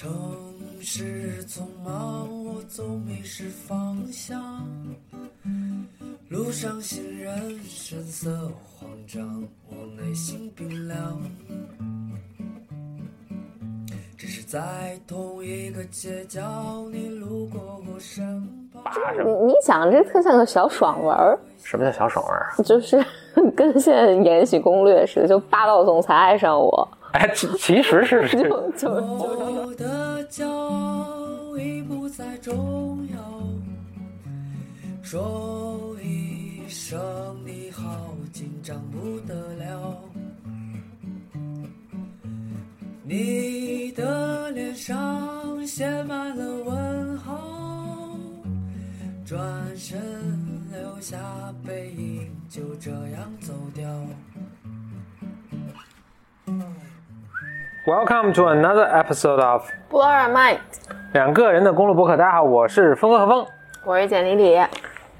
城市匆忙，我总迷失方向。路上行人神色慌张，我内心冰凉。只是在同一个街角，你路过我身旁。你你讲这特像个小爽文儿，什么叫小爽文儿？就是 跟现在《延禧攻略》似的，就霸道总裁爱上我，哎，其其实是就就就重要，说一声你好，紧张不得了。你的脸上写满了问号，转身留下背影，就这样走掉。Welcome to another episode of 波尔麦，两个人的公路博客。大家好，我是峰哥和峰。我是简丽丽，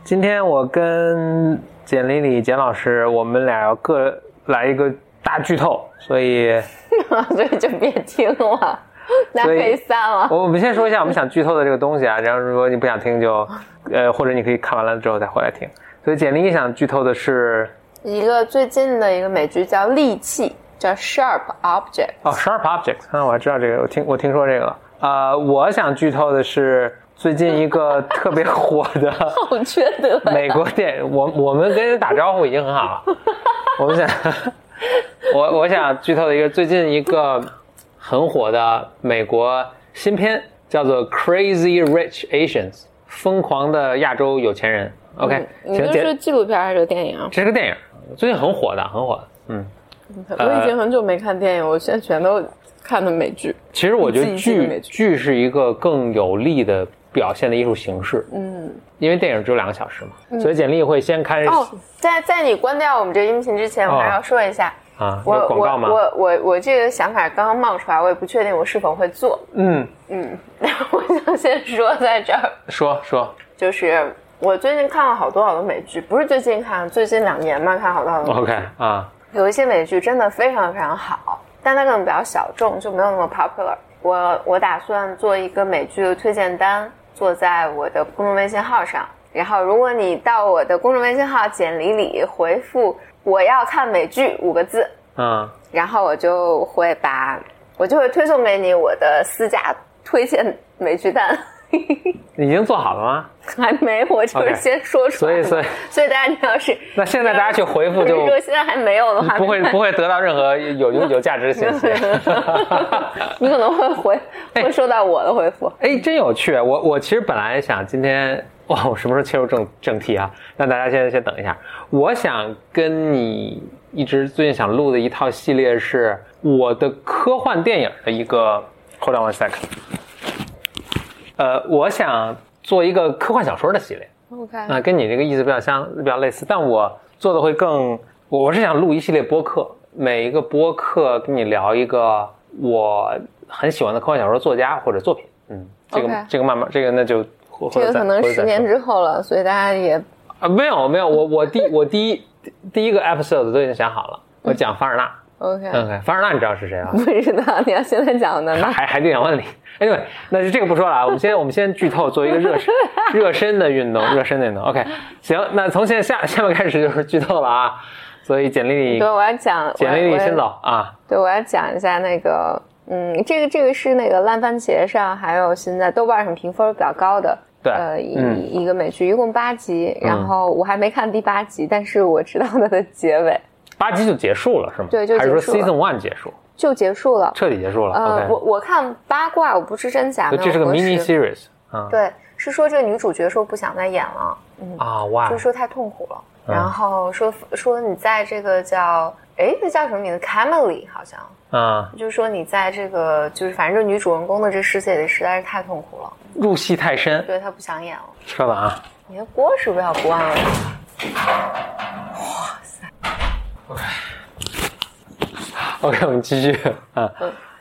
今天我跟简丽丽、简老师，我们俩要各来一个大剧透，所以 所以就别听了，大家可以散了。我我们先说一下我们想剧透的这个东西啊，然后如果你不想听就，呃，或者你可以看完了之后再回来听。所以简丽丽想剧透的是一个最近的一个美剧叫《利器》，叫 Sharp Object。哦，Sharp Objects，啊，我还知道这个，我听我听说这个了。呃，我想剧透的是最近一个 特别火的好缺德！美国电影，我我们跟人打招呼已经很好了。我们想，我我想剧透的一个最近一个很火的美国新片，叫做《Crazy Rich Asians》，疯狂的亚洲有钱人。OK，嗯你请简这是纪录片还是电影啊？这是个电影，最近很火的，很火的。嗯，我已经很久没看电影，我现在全都看的美剧。其实我觉得剧剧是一个更有力的表现的艺术形式，嗯，因为电影只有两个小时嘛，所以简历会先开始哦，在在你关掉我们这个音频之前，我哦还要说一下，啊，我广告吗？我我我我这个想法刚刚冒出来，我也不确定我是否会做。嗯，嗯，但我想先说在这儿，说说就是我最近看了好多好多美剧，不是最近看，最近两年嘛，看好多好多。，OK 啊，有一些美剧真的非常非常好，但它可能比较小众，就没有那么 popular。我我打算做一个美剧的推荐单，做在我的公众微信号上。然后，如果你到我的公众微信号“简里里”回复“我要看美剧”五个字，嗯，然后我就会把我就会推送给你我的私家推荐美剧单。已经做好了吗？还没，我就是先说出来嘛。所以所以所以大家你要是那现在大家去回复就如果现在还没有的话，不会不会得到任何有有 有价值的信息。你可能会回哎会收到我的回复。哎，真有趣！我我其实本来想今天哇，我什么时候切入正正题啊？那大家先先等一下。我想跟你一直最近想录的一套系列是我的科幻电影的一个。Hold on one second。呃，我想做一个科幻小说的系列。OK，啊，跟你这个意思比较相比较类似，但我做的会更，我我是想录一系列播客，每一个播客跟你聊一个我很喜欢的科幻小说作家或者作品，嗯，这个这个慢慢这个那就或这个可能十年之之后了，所以大家也啊没有没有，我我第我第一第一个 episode 都已经想好了，我讲凡尔纳 OK。，OK，凡尔纳你知道是谁啊？不知道你要现在讲的呢？海海底两万里。Anyway，那就这个不说了啊，我们先我们先剧透，做一个热身热身的运动，热身的运动。OK，行，那从现在下下面开始就是剧透了啊。所以简历里对，我要讲，简历里先走。啊。对，我要讲一下那个，嗯，这个这个是那个烂番茄上，还有现在豆瓣上评分比较高的，对呃，一、嗯一个美剧，一共八集，然后我还没看第八集，但是我知道它的结尾八集就结束了是吗？对就还是说结束了 season one 结束，就结束了。彻底结束了。呃，我我看八卦，我不知真假，这是个 mini series 啊。对，是说这个女主角说不想再演了，嗯，啊哇就，说太痛苦了，嗯然后说说你在这个叫哎，那叫什么名字？Camely 好像，啊，就是说你在这个就是反正这女主人公的这世界里实在是太痛苦了，入戏太深。对她不想演了。稍等啊。你的锅是不是要不忘了？OK，我们继续啊。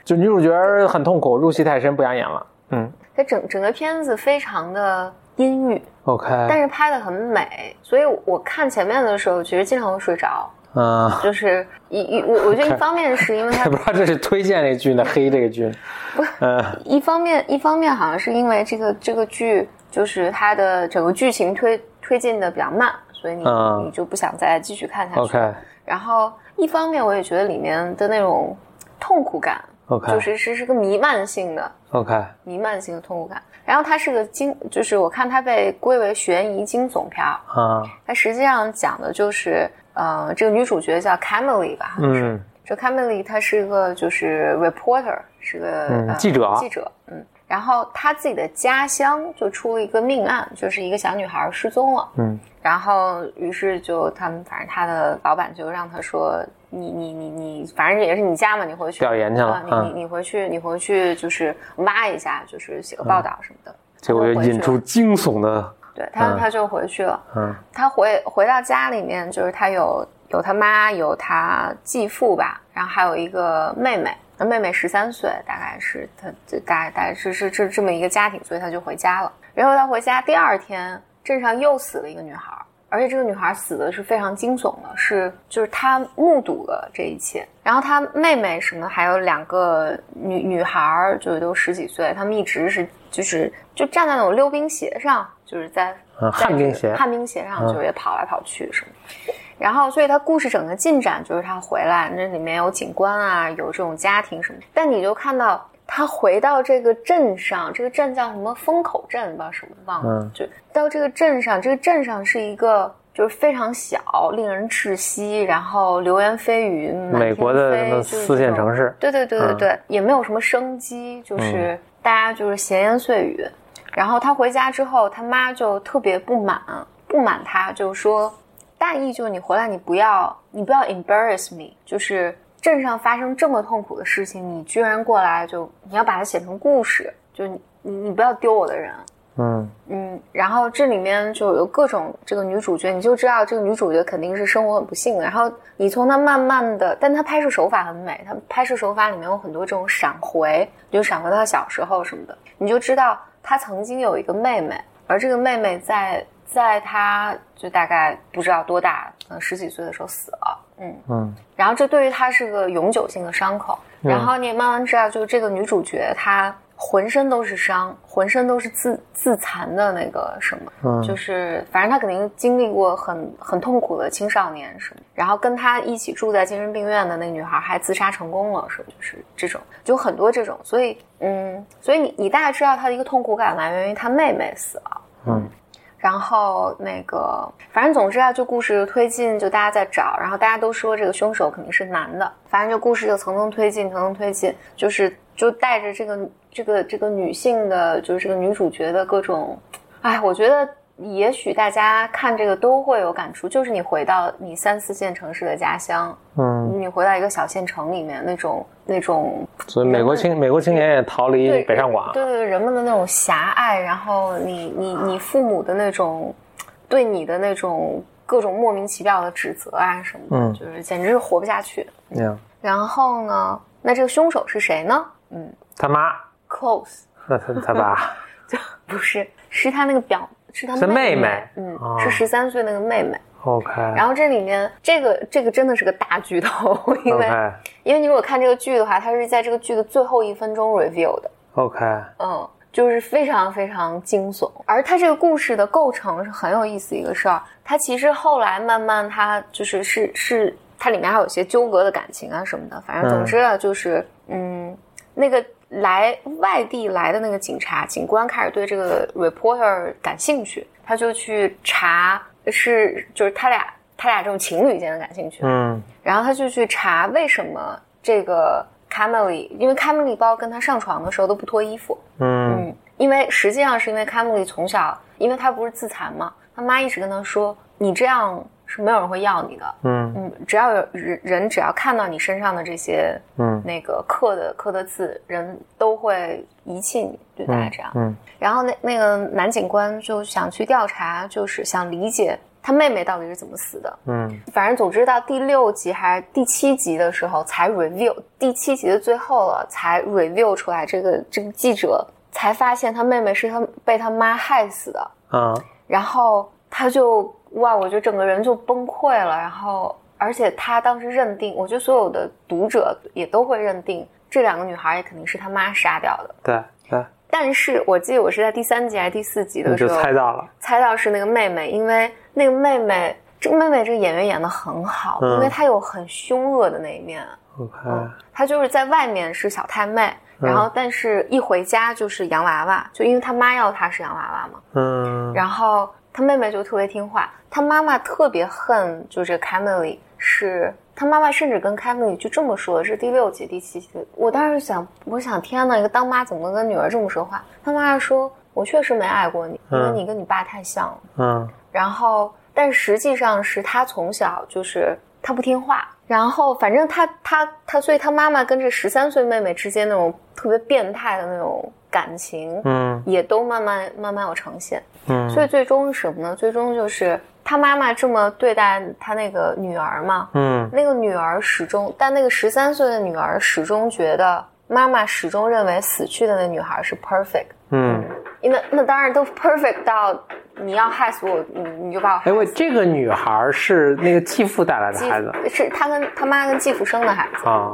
就女主角很痛苦，入戏太深，不想演了。嗯它整整个片子非常的阴郁，，OK，但是拍的很美，所以我看前面的时候其实经常会睡着。嗯，就是一一我我觉得一方面是因为它 不知道这是推荐这个剧呢，黑这个剧 不，嗯一方面一方面好像是因为这个这个剧就是它的整个剧情推推进的比较慢，所以你、嗯你就不想再继续看下去。，OK 然后一方面我也觉得里面的那种痛苦感，OK 就是是是个弥漫性的 OK，弥漫性的痛苦感。然后它是个惊，就是我看它被归为悬疑惊悚片儿，啊，它实际上讲的就是呃，这个女主角叫 Camille 吧。嗯这 Camille 她是一个就是 reporter，是个、记者记者，嗯。然后他自己的家乡就出了一个命案，就是一个小女孩失踪了。嗯然后于是就他们反正他的老板就让他说，你你你你，反正也是你家嘛，你回去调研去了啊你嗯你你回去你回去就是挖一下，就是写个报道什么的。结果就引出惊悚的，对他嗯他就回去了。嗯他回回到家里面，就是他有有他妈，有他继父吧，然后还有一个妹妹。那妹妹十三岁，大概是他这大概大概是是这这么一个家庭，所以他就回家了。然后他回家第二天，镇上又死了一个女孩，而且这个女孩死的是非常惊悚的，是就是他目睹了这一切。然后他妹妹什么还有两个女女孩儿，就是都十几岁，他们一直是就是就站在那种溜冰鞋上，就是在旱冰鞋旱冰鞋上嗯就是也跑来跑去什么的。然后，所以他故事整个进展就是他回来，那里面有警官啊，有这种家庭什么。但你就看到他回到这个镇上，这个镇叫什么风口镇，不知道什么忘了。嗯就到这个镇上，这个镇上是一个就是非常小，令人窒息，然后流言蜚语，美国的四线城市对对对对嗯对，也没有什么生机，就是大家就是闲言碎语。然后他回家之后，他妈就特别不满，不满他，就说大意就是你回来，你不要你不要 embarrass me，就是镇上发生这么痛苦的事情，你居然过来就你要把它写成故事，就你你你不要丢我的人。嗯嗯，然后这里面就有各种这个女主角，你就知道这个女主角肯定是生活很不幸的。然后你从她慢慢的，但她拍摄手法很美，她拍摄手法里面有很多这种闪回，就闪回到小时候什么的，你就知道她曾经有一个妹妹，而这个妹妹在在他就大概不知道多大，可能十几岁的时候死了。嗯，嗯然后这对于她是个永久性的伤口。嗯然后你也慢慢知道，就是这个女主角她浑身都是伤，浑身都是自自残的那个什么，嗯就是反正她肯定经历过很很痛苦的青少年什么。然后跟她一起住在精神病院的那个女孩还自杀成功了，是就是这种？就很多这种，所以嗯，所以你你大概知道她的一个痛苦感来源于她妹妹死了。嗯然后那个，反正总之啊，就故事推进，就大家在找，然后大家都说这个凶手肯定是男的，反正就故事就层层推进，层层推进，就是就带着这个这个这个女性的，就是这个女主角的各种，哎，我觉得也许大家看这个都会有感触，就是你回到你三四线城市的家乡，嗯，你回到一个小县城里面那种那种所以美国青美国青年也逃离北上广，对对对，人们的那种狭隘，然后你你你父母的那种对你的那种各种莫名其妙的指责啊什么的，嗯。就是简直是活不下去。嗯，然后呢，那这个凶手是谁呢？嗯。他妈，，Close。那他他爸，就不是，是他那个表，是他是妹妹妹，嗯，哦是十三岁那个妹妹。OK，然后这里面这个这个真的是个大剧透，因为因为你如果看这个剧的话，它是在这个剧的最后一分钟 review 的。OK，嗯，就是非常非常惊悚。而它这个故事的构成是很有意思一个事儿。它其实后来慢慢，它就是是是，它里面还有一些纠葛的感情啊什么的。反正总之啊，就是嗯，那个来外地来的那个警察警官开始对这个 reporter 感兴趣，他就去查是就是他俩他俩这种情侣间的感兴趣。嗯。然后他就去查为什么这个 Camille，因为 Camille 包跟他上床的时候都不脱衣服，嗯。嗯，因为实际上是因为 Camille 从小，因为他不是自残嘛，他妈一直跟他说，你这样是没有人会要你的，嗯嗯，只要有人人只要看到你身上的这些嗯那个刻的刻的字，人都会遗弃你，对大家这样。嗯然后那那个男警官就想去调查，就是想理解他妹妹到底是怎么死的。嗯反正总之到第六集还是第七集的时候才 review，第七集的最后了才 review 出来这个这个记者才发现他妹妹是他被他妈害死的，啊然后他就哇，我就整个人就崩溃了，然后而且他当时认定，我觉得所有的读者也都会认定这两个女孩也肯定是他妈杀掉的。对对，但是我记得我是在第三集还是第四集的时候猜到了，猜到是那个妹妹，因为那个妹妹，这个妹妹这个演员演的很好，嗯因为她有很凶恶的那一面。OK，她就是在外面是小太妹，然后但是一回家就是洋娃娃，就因为她妈要她是洋娃娃嘛。嗯然后她妹妹就特别听话，她妈妈特别恨就这个 Camille，是他妈妈甚至跟 Camille 就这么说，是第六集、第七集。我当时想，我想天呐，一个当妈怎么能跟女儿这么说话？他妈妈说：“我确实没爱过你，因为嗯你跟你爸太像了。嗯然后，但实际上是他从小就是他不听话，然后反正他他他，所以他妈妈跟这十三岁妹妹之间那种特别变态的那种感情，嗯也都慢慢慢慢有呈现。嗯，所以最终是什么呢？最终就是他妈妈这么对待他那个女儿嘛，嗯那个女儿始终，但那个十三岁的女儿始终觉得妈妈始终认为死去的那女孩是 perfect，嗯，因为那当然都 perfect 到你要害死我，你你就把我哎喂，害死。这个女孩是那个继父带来的孩子是他跟他妈跟继父生的孩子。啊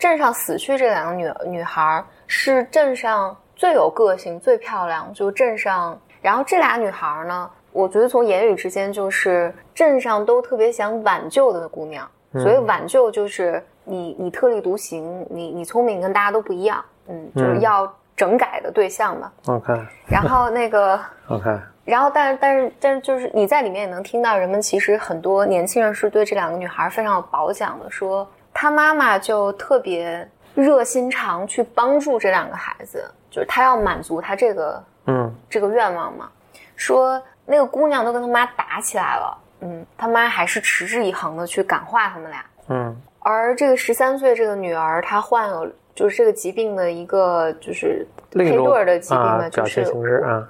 镇上死去这两个女女孩是镇上最有个性、最漂亮，就镇上。然后这俩女孩呢，我觉得从言语之间就是镇上都特别想挽救的姑娘。所以挽救就是你你特立独行，你你聪明跟大家都不一样，嗯，就是嗯要整改的对象嘛。OK 然后那个。OK，然后，但是，但是，但是，就是你在里面也能听到，人们其实很多年轻人是对这两个女孩非常有褒奖的，说她妈妈就特别热心肠去帮助这两个孩子，就是她要满足她这个嗯这个愿望嘛。说那个姑娘都跟他妈打起来了，嗯，他妈还是持之以恒的去感化他们俩。嗯而这个十三岁这个女儿，她患有就是这个疾病的一个就是配对儿的疾病啊呢，就是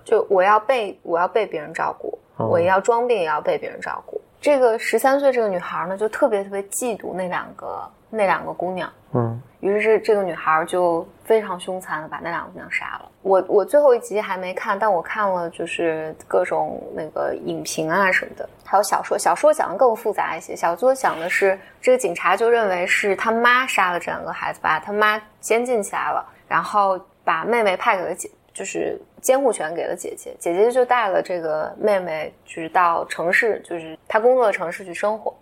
就我要被我要被别人照顾，哦我要装病也要被别人照顾。这个十三岁这个女孩呢，就特别特别嫉妒那两个那两个姑娘，嗯于是这个女孩就非常凶残的把那两个姑娘杀了。我我最后一集还没看，但我看了就是各种那个影评啊什么的，还有小说。小说讲的更复杂一些，小说讲的是这个警察就认为是他妈杀了这两个孩子，把他妈监禁起来了，然后把妹妹派给了姐，就是监护权给了姐姐，姐姐就带了这个妹妹就是到城市，就是她工作的城市去生活。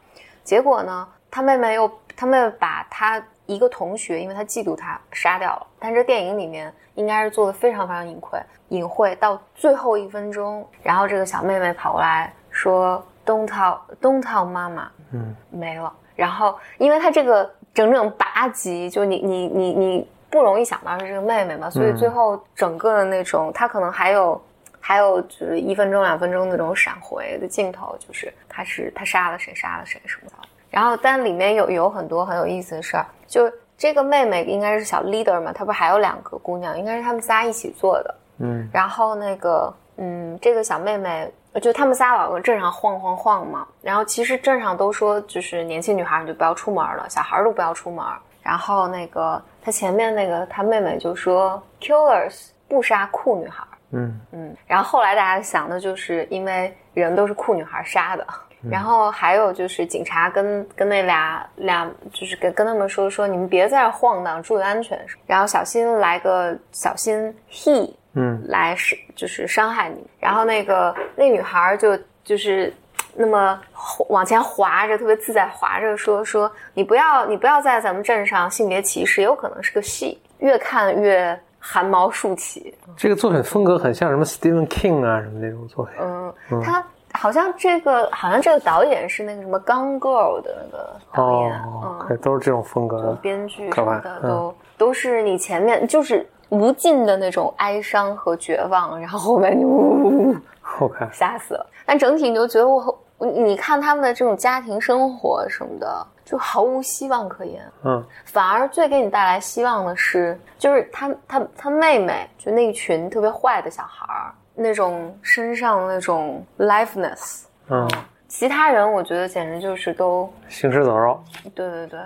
结果呢，他妹妹又他妹妹把她一个同学，因为他嫉妒他杀掉了。但这电影里面应该是做的非常非常隐晦，隐晦到最后一分钟，然后这个小妹妹跑过来说：“Don't tell, don't tell 妈妈。”嗯，没了。然后，因为他这个整整八集，就你你你你不容易想到是这个妹妹嘛，所以最后整个的那种，他可能还有还有就是一分钟两分钟那种闪回的镜头，就是他是他杀了谁杀了谁什么的。然后，但里面有有很多很有意思的事儿，就这个妹妹应该是小 leader 嘛，她不是还有两个姑娘，应该是他们仨一起做的。嗯然后那个，嗯，这个小妹妹，就他们仨老搁镇上晃晃晃嘛。然后其实镇上都说，就是年轻女孩你就不要出门了，小孩都不要出门。然后那个她前面那个她妹妹就说，killers 不杀酷女孩。嗯嗯，然后后来大家想的就是，因为人都是酷女孩杀的。然后还有就是警察跟跟那俩俩就是跟跟他们说说你们别在这晃荡，注意安全，然后小心来个小心 he 嗯来是就是伤害你。然后那个那女孩就就是那么往前滑着，特别自在滑着说说你不要你不要在咱们镇上性别歧视，有可能是个戏。越看越汗毛竖起。这个作品风格很像什么 Stephen King 啊什么那种作品。嗯，他好像这个好像这个导演是那个什么《Gone Girl》的那个导演，哦，都是这种风格的。编剧什么的嗯都都是你前面就是无尽的那种哀伤和绝望，然后后面你呜呜呜 OK，吓死了。但整体你就觉得我，你看他们的这种家庭生活什么的，就毫无希望可言。嗯反而最给你带来希望的是，就是他他他妹妹，就那一群特别坏的小孩儿，那种身上那种 liveness。嗯，其他人我觉得简直就是都，行尸走肉。对对对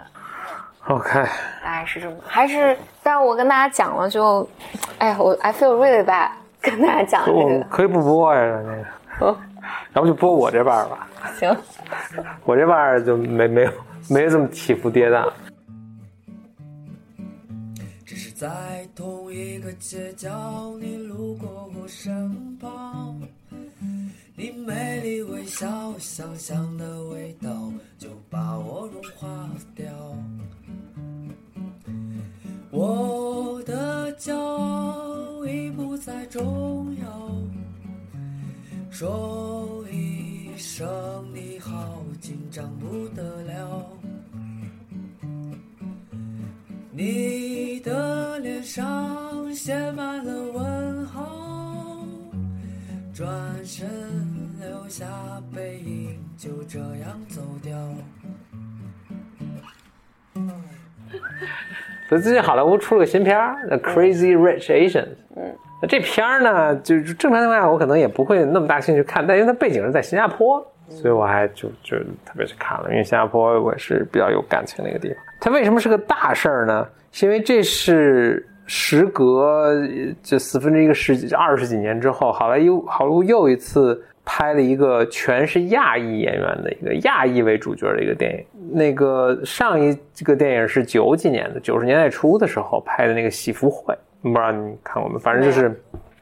，OK，大概是这么，还是，但是我跟大家讲了就，哎呀，我 I feel really bad，跟大家讲这个，我可以不播呀，那个。要不就播我这半儿吧，行，我这半儿就没没有没有这么起伏跌宕。同一个街角，你路过我身旁，你美丽微笑，香香的味道就把我融化掉。我的骄傲已不再重要，说一声你好，紧张不得了。你的脸上写满了问号，转身留下背影，就这样走掉。所以最近好莱坞出了个新片儿《The Crazy Rich Asians》。嗯，那这片儿呢，就是正常情况下我可能也不会那么大兴趣看，但因为它背景是在新加坡，所以我还就就特别去看了。因为新加坡我是比较有感情的一个地方。它为什么是个大事儿呢？是因为这是时隔这四分之一个世纪、二十几年之后，好莱坞好莱坞又一次拍了一个全是亚裔演员的一个亚裔为主角的一个电影。那个上一这个电影是九几年的，九十年代初的时候拍的那个《喜福会》，不知道你看过没？反正就是，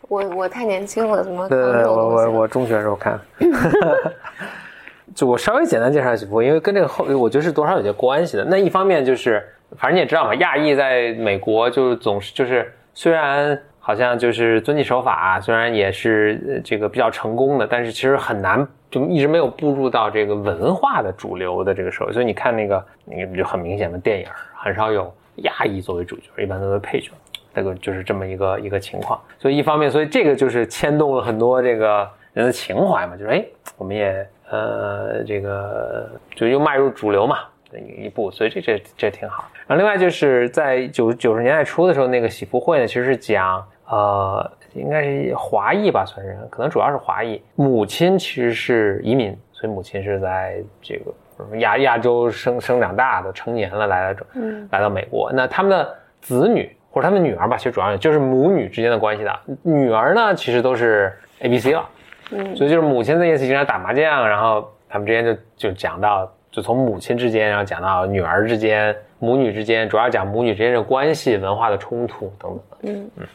我我太年轻了，怎么对对对，我我我中学时候看。就我稍微简单介绍几部，因为跟这个后我觉得是多少有些关系的。那一方面就是，反正你也知道嘛，亚裔在美国就总是就是虽然好像就是遵纪守法，虽然也是呃这个比较成功的，但是其实很难就一直没有步入到这个文化的主流的这个时候。所以你看那个那个就很明显的电影，很少有亚裔作为主角，一般都是配角。这个就是这么一个一个情况。所以一方面，所以这个就是牵动了很多这个人的情怀嘛，就是哎，我们也呃这个就又迈入主流嘛一一步，所以这这这挺好。然后另外就是在九九十年代初的时候，那个喜福会呢，其实是讲呃应该是华裔吧，算是可能主要是华裔，母亲其实是移民，所以母亲是在这个亚亚洲生生长大的，成年了来到这嗯来到美国，那他们的子女或者他们女儿吧，其实主要就是母女之间的关系的。女儿呢，其实都是 A B C 了，嗯所以就是母亲在夜里经常打麻将，然后他们之间就就讲到，就从母亲之间，然后讲到女儿之间、母女之间，主要讲母女之间的关系、文化的冲突等等嗯。嗯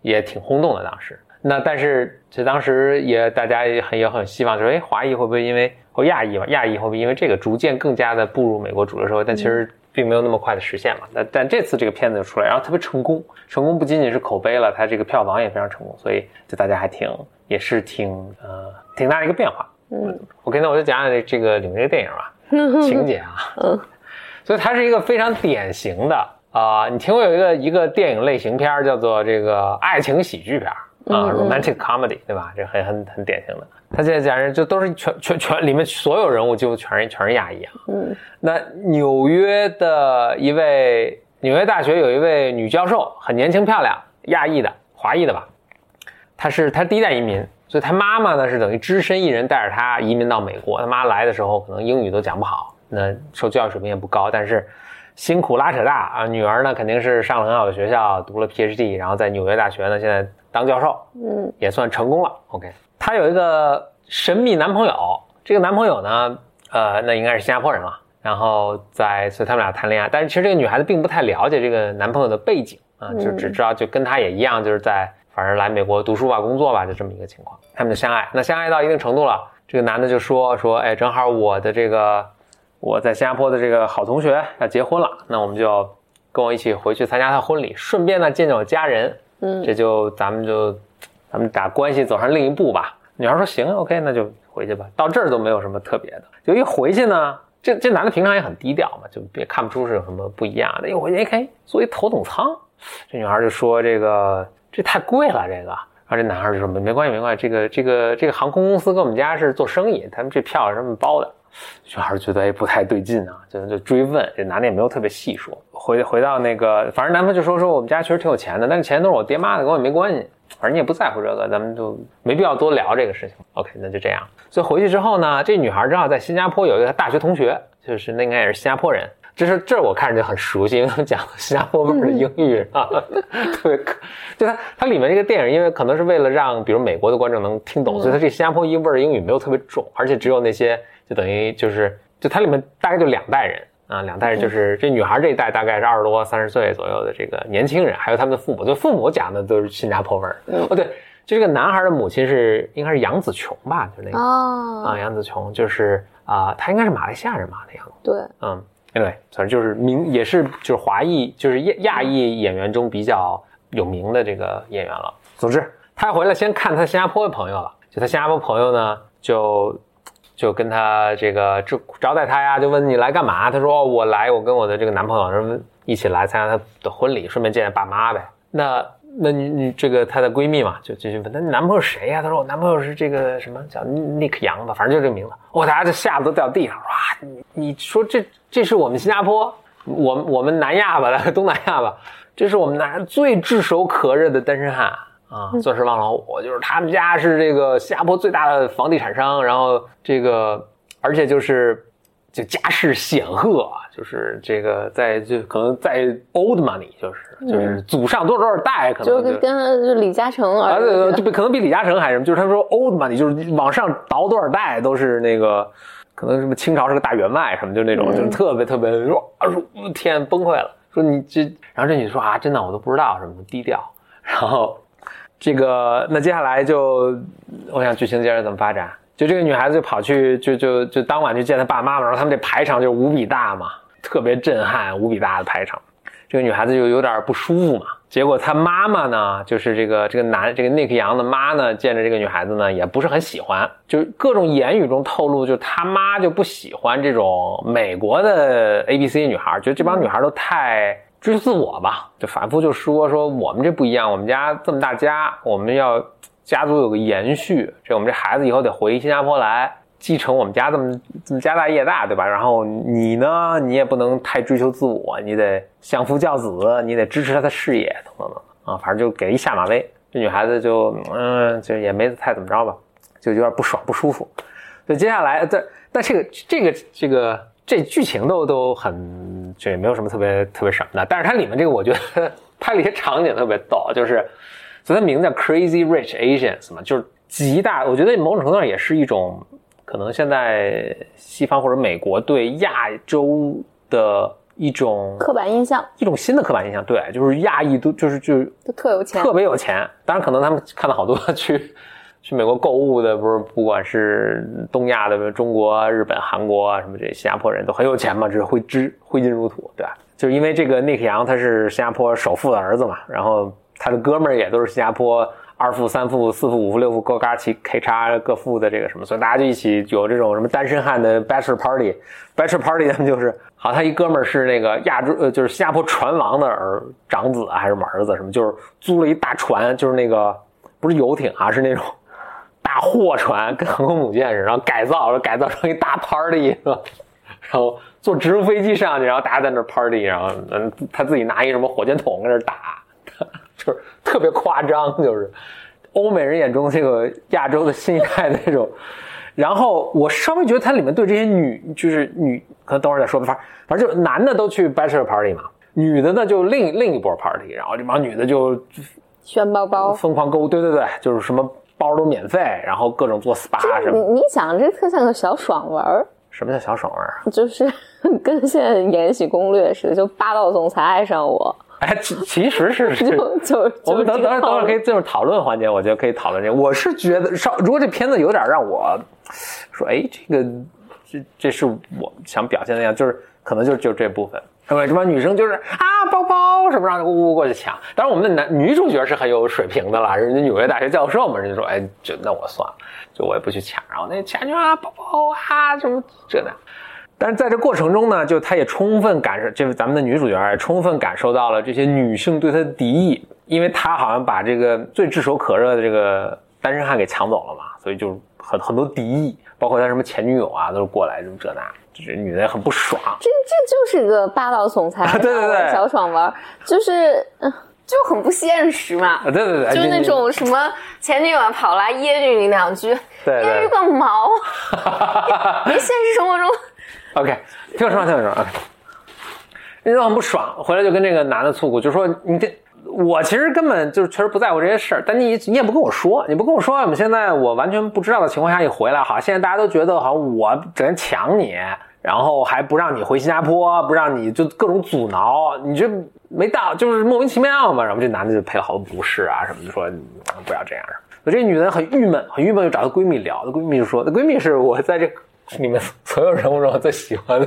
也挺轰动的当时。那但是其实当时也大家也很也很希望说，哎，华裔会不会因为或亚裔吧，亚裔会不会因为这个逐渐更加的步入美国主流社会？但其实并没有那么快的实现嘛。但但这次这个片子就出来，然后特别成功，成功不仅仅是口碑了，它这个票房也非常成功，所以就大家还挺也是挺呃挺大的一个变化。嗯 OK，那我就讲讲这这个里面这个电影吧，情节啊，嗯所以它是一个非常典型的啊、你听过有一个一个电影类型片儿叫做这个爱情喜剧片儿啊、嗯嗯 r o m a n t i c comedy，对吧？这很很很典型的。他现在讲人就都是全全全里面所有人物几乎全是全是亚裔啊。嗯那纽约的一位纽约大学有一位女教授，很年轻漂亮，亚裔的华裔的吧，她是她是第一代移民，所以她妈妈呢是等于只身一人带着她移民到美国。她妈来的时候可能英语都讲不好，那受教育水平也不高，但是辛苦拉扯大啊。女儿呢肯定是上了很好的学校，读了 PhD，然后在纽约大学呢现在当教授，嗯也算成功了。OK，她有一个神秘男朋友，这个男朋友呢，呃，那应该是新加坡人了。然后在，所以他们俩谈恋爱，但是其实这个女孩子并不太了解这个男朋友的背景啊，就只知道就跟她也一样，就是在反正来美国读书吧、工作吧，就这么一个情况。他们就相爱，那相爱到一定程度了，这个男的就说说，哎，正好我的这个我在新加坡的这个好同学要结婚了，那我们就跟我一起回去参加他婚礼，顺便呢见见我家人，嗯。这就咱们就咱们把关系走上另一步吧。女孩说行，OK，那就回去吧。到这儿都没有什么特别的，就一回去呢，这这男的平常也很低调嘛，就别看不出是有什么不一样的。一回去一看，哎坐一头等舱，这女孩就说这个这太贵了，这个。然后这男孩就说没没关系没关系，这个这个这个航空公司跟我们家是做生意，他们这票是这么包的。女孩觉得哎不太对劲啊，就就追问，这男的也没有特别细说。回回到那个，反正男朋友就说说我们家确实挺有钱的，但是钱都是我爹妈的，跟我也没关系。反正你也不在乎这个，咱们就没必要多聊这个事情。OK，那就这样。所以回去之后呢，这女孩正好在新加坡有一个大学同学，就是那应该也是新加坡人。这是这我看着就很熟悉，因为他们讲新加坡味儿的英语啊，特别可。就它它里面这个电影，因为可能是为了让比如美国的观众能听懂，所以它这新加坡味儿的英语没有特别重，而且只有那些就等于就是就它里面大概就两代人啊，两代人就是这女孩这一代大概是二十多三十岁左右的这个年轻人，还有他们的父母，就父母讲的都是新加坡味儿。哦对，就这个男孩的母亲是应该是杨紫琼吧，就那个哦，啊杨紫琼就是啊，她应该是马来西亚人吧那样子。对，嗯，anyway，反正就是名也是就是华裔，就是亚亚裔演员中比较有名的这个演员了。总之，他回来先看他新加坡的朋友了，就他新加坡朋友呢，就就跟他这个招招待他呀，就问你来干嘛？他说、哦我来，我跟我的这个男朋友说一起来参加他的婚礼，顺便见见爸妈呗。那那你你这个她的闺蜜嘛，就继续问，那你男朋友谁呀、她说我男朋友是这个什么叫 Nick 杨吧，反正就这个名字。哇，大家就吓得都掉地上，哇，你你说这这是我们新加坡，我我们南亚吧，东南亚吧，这是我们南最炙手可热的单身汉啊，钻石王老五，就是他们家是这个新加坡最大的房地产商，然后这个而且就是就家世显赫，啊就是这个在就可能在 old money，就是就是祖上多少多少代，可能就就跟跟就李嘉诚啊，儿对对，就比可能比李嘉诚还什么，就是他说 old money，就是往上倒多少代都是那个，可能什么清朝是个大员外什么，就那种，就是特别特别说，啊天崩溃了，说你这，然后这女的说啊，真的我都不知道什么低调，然后这个那接下来就，我想剧情接着怎么发展？就这个女孩子就跑去，就就就当晚去见她爸妈嘛，然后他们这排场就无比大嘛，特别震撼，无比大的排场。这个女孩子就有点不舒服嘛。结果她妈妈呢，就是这个这个男这个 Nick 杨的妈呢，见着这个女孩子呢，也不是很喜欢，就各种言语中透露，就他妈就不喜欢这种美国的 A B C 女孩，觉得这帮女孩都太追求自我吧，就反复就说说我们这不一样，我们家这么大家，我们要家族有个延续，这我们这孩子以后得回新加坡来。继承我们家这么这么家大业大，对吧？然后你呢，你也不能太追求自我，你得相夫教子，你得支持他的事业，等等等啊，反正就给一下马威。这女孩子就嗯，就也没太怎么着吧，就有点不爽不舒服。所以接下来，但但这个这个这个这剧情都都很，就也没有什么特别特别什么的。但是它里面这个，我觉得拍了一些场景特别逗，就是所以它名字叫 Crazy Rich Asians 嘛，就是极大，我觉得某种程度上也是一种。可能现在西方或者美国对亚洲的一种刻板印象，一种新的刻板印象，对，就是亚裔都就是就是都特有钱，特别有钱。当然，可能他们看了好多去去美国购物的，不是不管是东亚的，中国、日本、韩国啊，什么这新加坡人都很有钱嘛，只是挥之挥金如土，对吧？就是因为这个 Nick 杨他是新加坡首富的儿子嘛，然后他的哥们儿也都是新加坡。二富、三富、四富、五富、六富、各嘎齐 K 叉各富的这个什么，所以大家就一起有这种什么单身汉的 bachelor party，bachelor party 他们就是，好，他一哥们儿是那个亚洲呃，就是新加坡船王的儿长子还是什么儿子什么，就是租了一大船，就是那个不是游艇啊，是那种大货船，跟航空母舰似的，然后改造，改造成一大 party？然后坐直升飞机上去，然后大家在那 party，然后嗯，他自己拿一什么火箭筒在那打。就是特别夸张，就是欧美人眼中这个亚洲的新一代的那种。然后我稍微觉得它里面对这些女，就是女，可能等会儿再说吧。反正反正就男的都去 bachelor party 嘛，女的呢就另另一波 party，然后这帮女的就炫包包，疯狂购物，对对对，就是什么包都免费，然后各种做 SPA 什么。你你想，这特像个小爽文儿，什么叫小爽文啊？就是 跟现在《延禧攻略》似的，就霸道总裁爱上我，哎，其其实是 是就就我们等等会儿等会儿可以。以进入讨论环节，我觉得可以讨论这个。我是觉得稍，如果这片子有点让我说，哎，这个这这是我想表现的样，就是可能就就这部分。因为这帮女生就是啊，包包什么，让呜呜过去抢。当然，我们的男女主角是很有水平的了，人家纽约大学教授嘛，人家说，哎，就那我算了，就我也不去抢。然后那前女啊，包包啊，什么这那。但是在这过程中呢，就她也充分感受，就是咱们的女主角也充分感受到了这些女性对她的敌意，因为她好像把这个最炙手可热的这个单身汉给抢走了嘛，所以就很很多敌意，包括她什么前女友啊，都是过来什么这那，就是女的也很不爽。这这就是个霸道总裁，对对对小爽文，就是嗯就很不现实嘛。啊，对对对，就是那种什么前女友跑来揶揄你两句，揶揄个毛！你现实生活中 OK，听我说完，听我说完。OK，人就很不爽，回来就跟这个男的诉苦，就说你这。我其实根本就是确实不在乎这些事儿，但你你也不跟我说，你不跟我说，我们现在我完全不知道的情况下一回来，好，现在大家都觉得好像我整天抢你，然后还不让你回新加坡，不让你就各种阻挠，你这没到就是莫名其妙嘛。然后这男的就赔了好多不是啊什么就，说不要这样。这女的很郁闷，很郁闷，就找她闺蜜聊，她闺蜜就说，她闺蜜是我在这里面所有人物中最喜欢的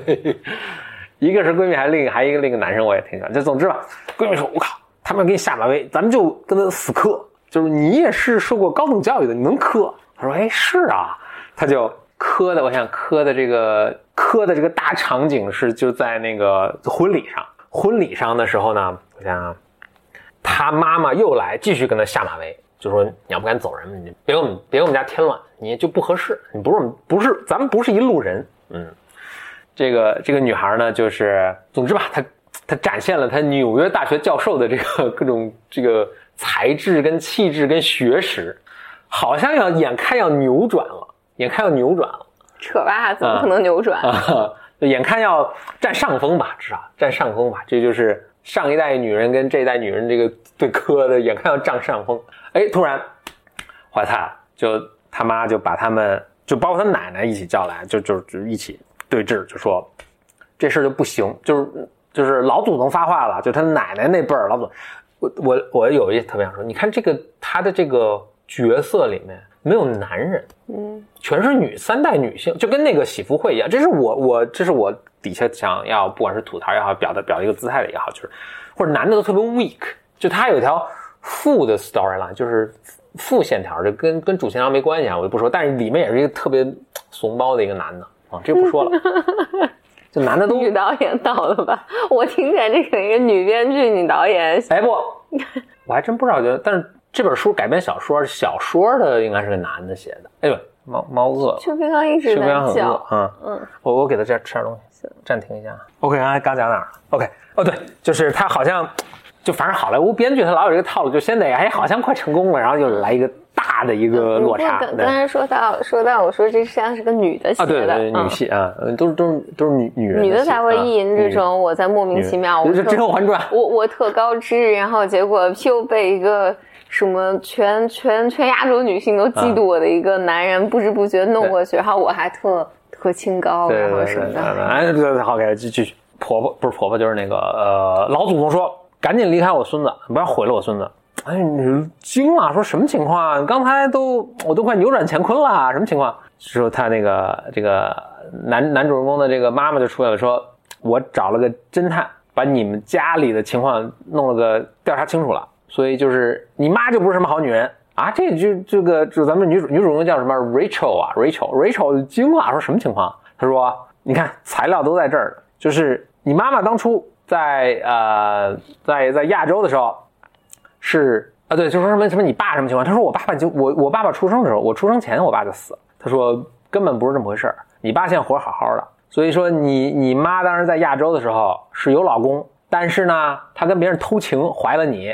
一个，是闺蜜，还另一个还一个另一个男生我也挺喜欢。就总之吧，闺蜜说，我靠。他们给你下马威，咱们就跟他死磕。就是你也是受过高等教育的，你能磕？他说：“哎，是啊。”他就磕的，我想磕的这个磕的这个大场景是就在那个婚礼上。婚礼上的时候呢，我想他妈妈又来继续跟他下马威，就说：“你要不敢走人，你别给我们别给我们家添乱，你就不合适，你不是不是咱们不是一路人。”嗯，这个这个女孩呢，就是总之吧，她。他展现了他纽约大学教授的这个 各种这个才智跟气质跟学识，好像要眼看要扭转了，眼看要扭转了，扯吧，怎么可能扭转？眼看要占上风吧，至少占上风吧。这就是上一代女人跟这一代女人这个对磕的，眼看要占上风。哎，突然怀胎了，就他妈就把他们，就包括他奶奶一起叫来，就就就一起对峙，就说这事就不行，就是。就是老祖宗发话了，就他奶奶那辈儿老祖，我我我有一特别想说，你看这个他的这个角色里面没有男人，嗯，全是女三代女性，就跟那个喜福会一样，这是我我这是我底下想要不管是吐槽也好，表达表达一个姿态的也好，就是或者男的都特别 weak，就他有一条负的 storyline，就是负线条，就跟跟主线条没关系啊，我就不说，但是里面也是一个特别怂包的一个男的啊，这不说了。这男的都女导演导了吧？我听起来这个一个女编剧、女导演。哎不，我还真不知道。觉得，但是这本书改编小说，小说的应该是个男的写的。哎呦，猫猫饿了。邱平刚一直在叫。嗯嗯，我我给他这吃点东西，暂停一下。OK，刚才刚讲哪儿了？OK，哦对，就是他好像，就反正好莱坞编剧他老有一个套路，就先得哎好像快成功了，然后就来一个。大的一个落差。刚才说到说到，我说这实际上是个女的写的，对对，女戏啊，都是都是都是女女人，女的才会意淫这种我在莫名其妙，我是《甄嬛传》，我我特高知，然后结果又被一个什么全全全亚洲女性都嫉妒我的一个男人不知不觉弄过去，然后我还特特清高，然后什么的。哎，对对，好，给继续。婆婆不是婆婆，就是那个呃老祖宗说，赶紧离开我孙子，不要毁了我孙子。哎，你惊了，说什么情况？刚才都我都快扭转乾坤了，什么情况？说他那个这个男男主人公的这个妈妈就出来了，说我找了个侦探，把你们家里的情况弄了个调查清楚了，所以就是你妈就不是什么好女人啊！这就这个就咱们女主女主人公叫什么 Rachel 啊，Rachel Rachel 惊了，说什么情况？他说你看材料都在这儿，就是你妈妈当初在呃在在亚洲的时候。是啊，对，就说什么什么你爸什么情况？他说我爸爸就我我爸爸出生的时候，我出生前我爸就死了。他说根本不是这么回事儿，你爸现在活好好的。所以说你你妈当时在亚洲的时候是有老公，但是呢，她跟别人偷情怀了你，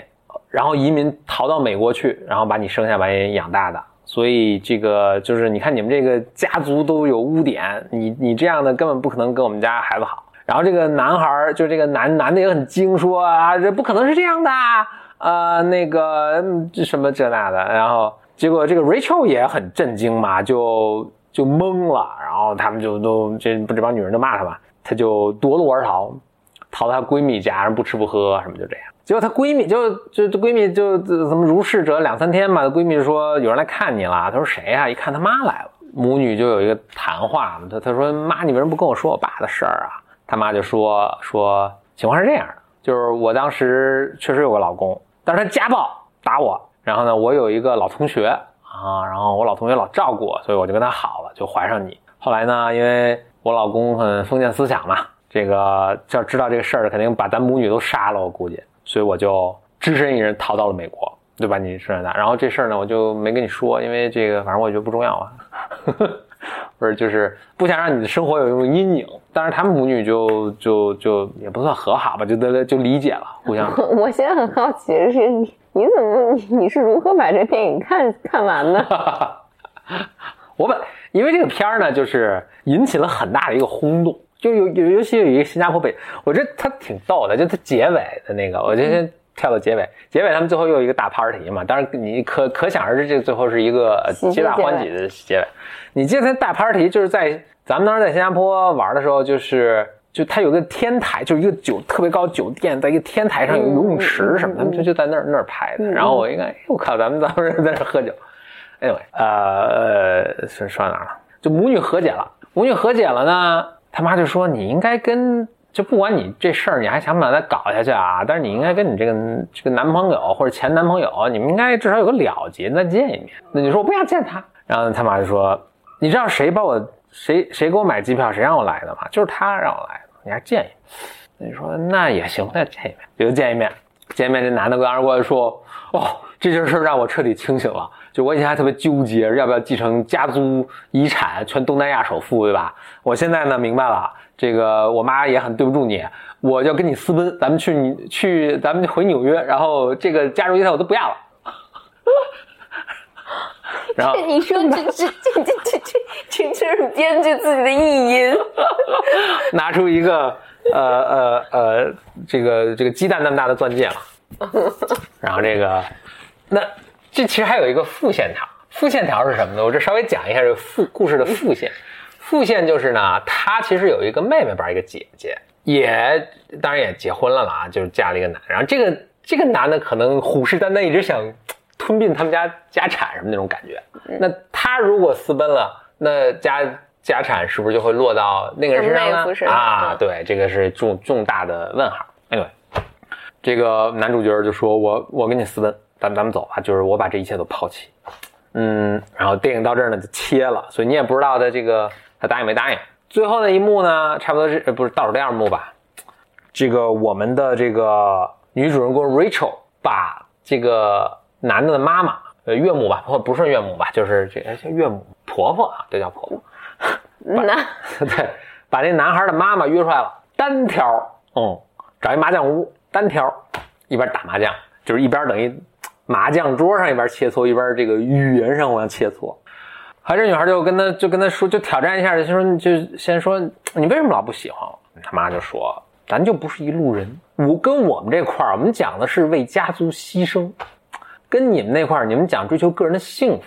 然后移民逃到美国去，然后把你生下把你养大的。所以这个就是你看你们这个家族都有污点，你你这样的根本不可能跟我们家孩子好。然后这个男孩儿就这个男男的也很精，说啊这不可能是这样的。啊那个什么这那的，然后结果这个 Rachel 也很震惊嘛，就就懵了，然后他们就都这不这帮女人都骂她嘛，她就夺路而逃，逃到她闺蜜家，不吃不喝什么就这样。结果她闺蜜就就闺蜜就怎么如是者两三天嘛，闺蜜说有人来看你了，她说谁啊？一看她妈来了，母女就有一个谈话嘛，她她说妈，你为什么不跟我说我爸的事儿啊？她妈就说说情况是这样的，就是我当时确实有个老公。但是他家暴打我，然后呢，我有一个老同学啊，然后我老同学老照顾我，所以我就跟他好了，就怀上你。后来呢，因为我老公很封建思想嘛，这个要知道这个事儿，肯定把咱母女都杀了，我估计，所以我就只身一人逃到了美国，对吧？你生下他，然后这事儿呢，我就没跟你说，因为这个反正我觉得不重要啊。不是，就是不想让你的生活有一种阴影。但是他们母女就就就也不算和好吧，就得就理解了，互相。我现在很好奇的是，你你怎么你你是如何把这电影看看完的？我本因为这个片儿呢，就是引起了很大的一个轰动，就有有尤其有一个新加坡北，我觉得他挺逗的，就他结尾的那个，我就先跳到结尾，结尾他们最后又有一个大 party 嘛，当然你可可想而知，这个最后是一个皆大欢喜的结尾。你记得他大 party 就是在咱们当时在新加坡玩的时候，就是就他有个天台，就是一个酒特别高酒店，在一个天台上有游泳池什么，他们就就在那儿那儿拍的。然后我一看，哎我靠，咱们当时在这喝酒。anyway，呃，说说到哪儿了？就母女和解了，母女和解了呢，他妈就说你应该跟。就不管你这事儿，你还想不想再搞下去啊？但是你应该跟你这个这个男朋友或者前男朋友，你们应该至少有个了结，再见一面。那你说我不想见他，然后他妈就说，你知道谁把我谁谁给我买机票，谁让我来的吗？就是他让我来的，你还见一面。那你说那也行，再见一面就见一面，见面。这男的当时过来说，哦，这件事儿让我彻底清醒了。就我以前还特别纠结，要不要继承家族遗产，全东南亚首富，对吧？我现在呢明白了。这个我妈也很对不住你，我要跟你私奔，咱们去你去，咱们回纽约，然后这个家族遗产我都不要了。然后你说 这这这这这这这是编剧自己的意淫，拿出一个呃呃呃这个这个鸡蛋那么大的钻戒了，然后这个那这其实还有一个副线条，副线条是什么呢？我这稍微讲一下这个副故事的副线。副线就是呢，他其实有一个妹妹，吧一个姐姐，也当然也结婚了啦，就是嫁了一个男。然后这个这个男的可能虎视眈眈，一直想吞并他们家家产什么那种感觉。那他如果私奔了，那家家产是不是就会落到那个人身上呢？啊，对，这个是重重大的问号。anyway，这个男主角就说：“我我跟你私奔，咱们咱们走吧，就是我把这一切都抛弃。”嗯，然后电影到这儿呢就切了，所以你也不知道他这个。他答应没答应？最后那一幕呢？差不多是不是倒数第二幕吧？这个我们的这个女主人公 Rachel 把这个男的的妈妈，呃，岳母吧，或不是岳母吧，就是这叫岳母婆婆啊，这叫婆婆。那 对，把那男孩的妈妈约出来了，单挑，嗯，找一麻将屋，单挑，一边打麻将，就是一边等于麻将桌上一边切磋，一边这个语言上互相切磋。还这女孩就跟他就跟他说，就挑战一下，就说就先说你为什么老不喜欢我？他妈就说咱就不是一路人，我跟我们这块儿，我们讲的是为家族牺牲，跟你们那块儿，你们讲追求个人的幸福，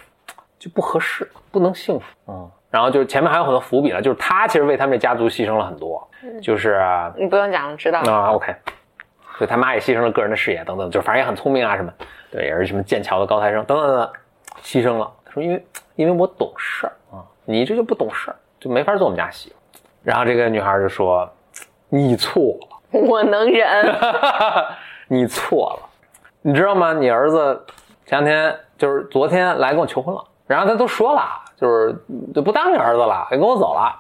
就不合适，不能幸福。嗯，然后就是前面还有很多伏笔了，就是他其实为他们这家族牺牲了很多，就是你不用讲，知道啊，OK，所以他妈也牺牲了个人的事业等等，就反正也很聪明啊什么，对，也是什么剑桥的高材生等等等等，牺牲了。他说因为。因为我懂事儿啊，你这就不懂事儿，就没法做我们家媳妇。然后这个女孩就说：“你错了，我能忍。你错了，你知道吗？你儿子前两天就是昨天来跟我求婚了，然后他都说了，就是就不当你儿子了，跟我走了。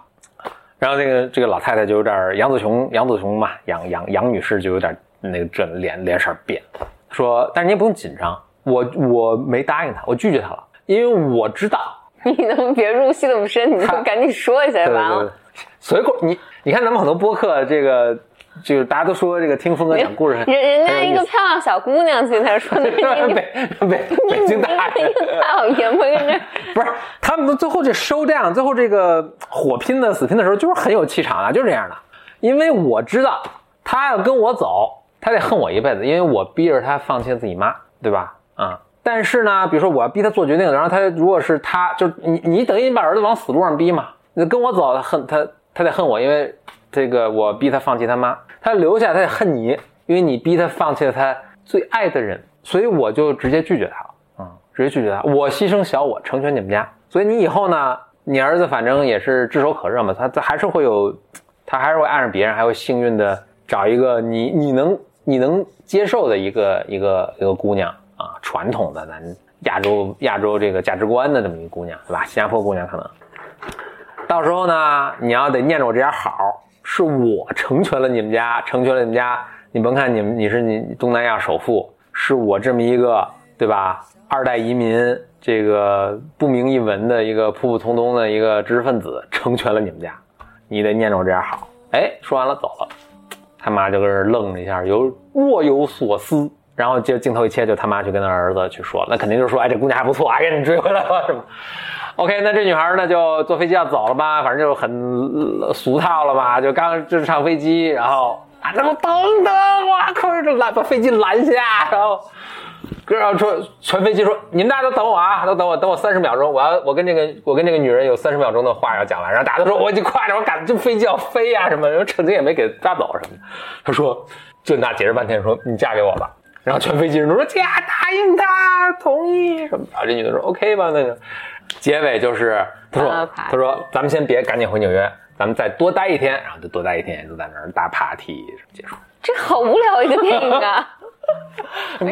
然后这个这个老太太就有点杨子琼，杨子琼嘛，杨杨杨女士就有点那个这脸脸色变，说：但是你也不用紧张，我我没答应他，我拒绝他了。”因为我知道，你能别入戏那么深？你就赶紧说一下就完了。随口你你看咱们很多播客，这个就是大家都说这个听峰哥讲故事，人人家一个漂亮小姑娘去那说，北北北京大爷，大老爷们跟这不是他们最后这收这最后这个火拼的死拼的时候就是很有气场啊，就是这样的。因为我知道他要跟我走，他得恨我一辈子，因为我逼着他放弃了自己妈，对吧？啊。但是呢，比如说我要逼他做决定，然后他如果是他，就你你等于你把儿子往死路上逼嘛。那跟我走，他恨他，他得恨我，因为这个我逼他放弃他妈，他留下他得恨你，因为你逼他放弃了他最爱的人，所以我就直接拒绝他了，嗯，直接拒绝他，我牺牲小我成全你们家。所以你以后呢，你儿子反正也是炙手可热嘛，他他还是会有，他还是会爱上别人，还会幸运的找一个你你能你能接受的一个一个一个姑娘。啊，传统的咱亚洲亚洲这个价值观的这么一个姑娘，对吧？新加坡姑娘可能，到时候呢，你要得念着我这点好，是我成全了你们家，成全了你们家。你甭看你们，你是你东南亚首富，是我这么一个，对吧？二代移民，这个不明一文的一个普普通通的一个知识分子，成全了你们家，你得念着我这点好。哎，说完了走了，他妈就搁这愣了一下，有若有所思。然后就镜头一切，就他妈去跟他儿子去说，那肯定就说，哎，这姑娘还不错，哎，给你追回来了，是吗？OK，那这女孩呢就坐飞机要走了吧，反正就很俗套了吧，就刚就是上飞机，然后啊，这么等等，哇靠，这拦把飞机拦下，然后。然后说全飞机说你们大家都等我啊，都等我，等我三十秒钟，我要我跟这个我跟这个女人有三十秒钟的话要讲完。然后大家都说我已经快着，我赶这飞机要飞呀什么，然后趁机也没给抓走什么的。他说就那解释半天说你嫁给我吧。然后全飞机人都说姐答应他同意什么。然后这女的说 OK 吧，那个结尾就是他说他说咱们先别赶紧回纽约，咱们再多待一天，然后就多待一天，就在那儿大 party 结束。这好无聊一个电影啊。没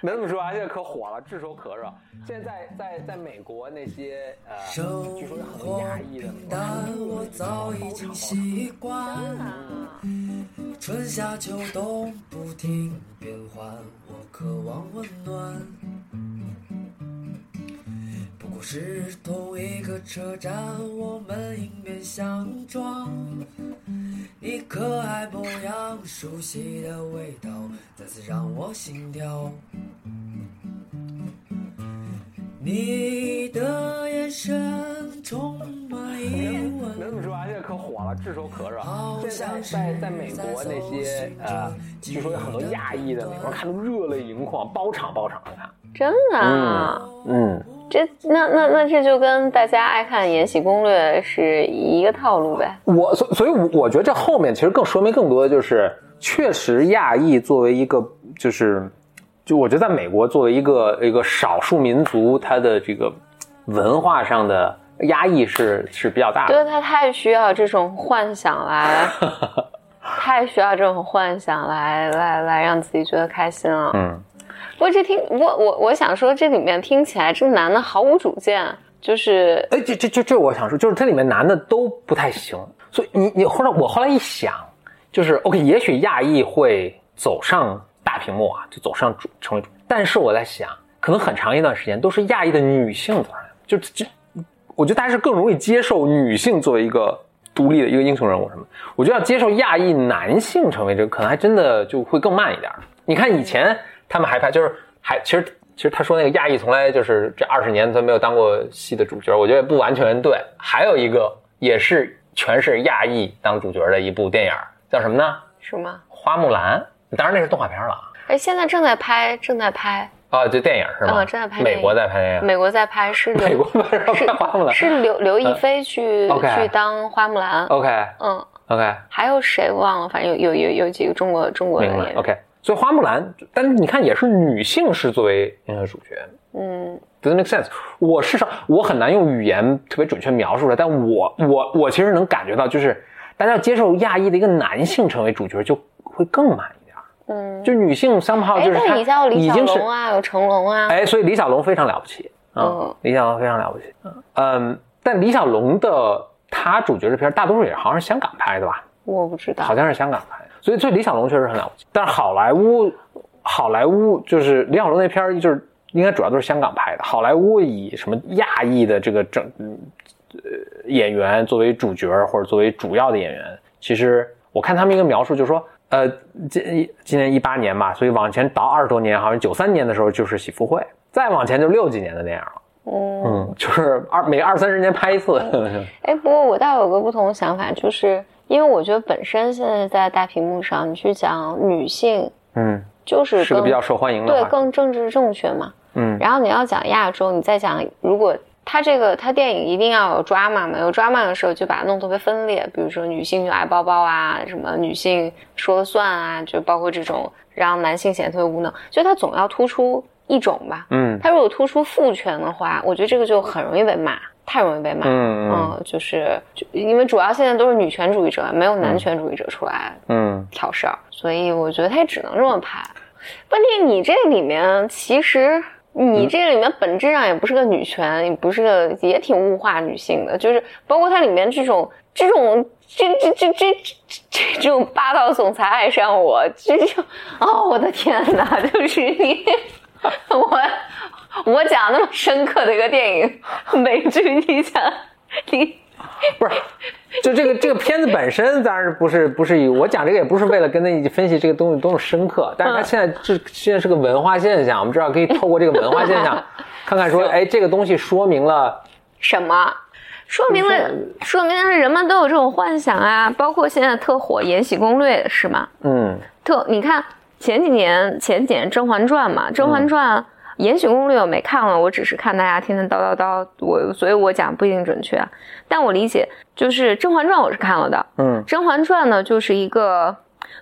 没这么说啊，现在可火了，炙手可热。现在在在在美国那些呃，据说有很多压抑的我早已经习惯，春夏秋冬不停变换，我渴望温暖。不过是同一个车站，我们迎面相撞。你可爱模样，熟悉的味道，再次让我心跳。你的眼神充满疑问。能这么说啊？现在可火了，炙手可热。现在在在美国那些呃，据说有很多亚裔的美国人看都热泪盈眶，包场包场的看。真的？嗯嗯。这那那那这就跟大家爱看《延禧攻略》是一个套路呗。我所所以，我觉得这后面其实更说明更多的就是，确实亚裔作为一个就是，就我觉得在美国作为一个一个少数民族，他的这个文化上的压抑是是比较大的。对他太需要这种幻想来，太需要这种幻想来来来让自己觉得开心了。嗯。不过这听我我我想说，这里面听起来这个男的毫无主见，就是哎，这这这这我想说，就是这里面男的都不太行。所以你你后来我后来一想，就是 OK，也许亚裔会走上大屏幕啊，就走上主成为主。但是我在想，可能很长一段时间都是亚裔的女性走上来，就就我觉得大家是更容易接受女性作为一个独立的一个英雄人物什么。我觉得要接受亚裔男性成为这个，可能还真的就会更慢一点。你看以前。他们还拍，就是还其实其实他说那个亚裔从来就是这二十年他没有当过戏的主角，我觉得不完全对。还有一个也是全是亚裔当主角的一部电影，叫什么呢？什么？花木兰。当然那是动画片了。哎，现在正在拍，正在拍。啊，这电影是吗？嗯，正在拍。美国在拍电影。美国在拍是。美国拍花木兰。是刘刘亦菲去去当花木兰。OK。嗯。OK。还有谁忘了？反正有有有有几个中国中国的演员。OK。所以花木兰，但是你看也是女性是作为那个主角，嗯，doesn't make sense。我事实上我很难用语言特别准确描述出来，但我我我其实能感觉到，就是大家要接受亚裔的一个男性成为主角就会更慢一点，嗯，就女性三炮就是他已经是啊，有成龙啊，哎，所以李小龙非常了不起啊，李小龙非常了不起，嗯，但李小龙的他主角这片大多数也好像是香港拍的吧？我不知道，好像是香港拍。所以，所以李小龙确实很了不起，但是好莱坞，好莱坞就是李小龙那片儿，就是应该主要都是香港拍的。好莱坞以什么亚裔的这个整呃演员作为主角或者作为主要的演员，其实我看他们一个描述就是说，呃，今今年一八年吧，所以往前倒二十多年，好像九三年的时候就是《喜福会》，再往前就六几年的电影了。嗯，就是二每二三十年拍一次。哎，不过我倒有个不同的想法，就是。因为我觉得本身现在在大屏幕上，你去讲女性，嗯，就是是个比较受欢迎的，对，更政治正确嘛，嗯。然后你要讲亚洲，你再讲，如果他这个他电影一定要有 drama 嘛，有 drama 的时候就把它弄特别分裂，比如说女性就爱包包啊，什么女性说了算啊，就包括这种让男性显得特别无能，就他总要突出一种吧，嗯。他如果突出父权的话，我觉得这个就很容易被骂。太容易被骂，嗯，就是就因为主要现在都是女权主义者，没有男权主义者出来，嗯，挑事儿，所以我觉得他也只能这么拍。问题你这里面其实你这里面本质上也不是个女权，也不是个，也挺物化女性的，就是包括它里面这种这种这这这这这这种霸道总裁爱上我，这就哦我的天哪，就是你我。我讲那么深刻的一个电影美剧，你讲你 不是就这个这个片子本身当然不是不是以我讲这个也不是为了跟他分析这个东西多么深刻，但是他现在这现在是个文化现象，我们知道可以透过这个文化现象 看看说，哎，这个东西说明了什么？说明了，说明了人们都有这种幻想啊，包括现在特火《延禧攻略》是吗？嗯，特你看前几年前几年《甄嬛传》嘛，《甄嬛传》《延禧攻略》我没看了，我只是看大家天天叨叨叨，我所以我讲不一定准确啊，但我理解就是《甄嬛传》我是看了的，嗯《甄嬛传》呢就是一个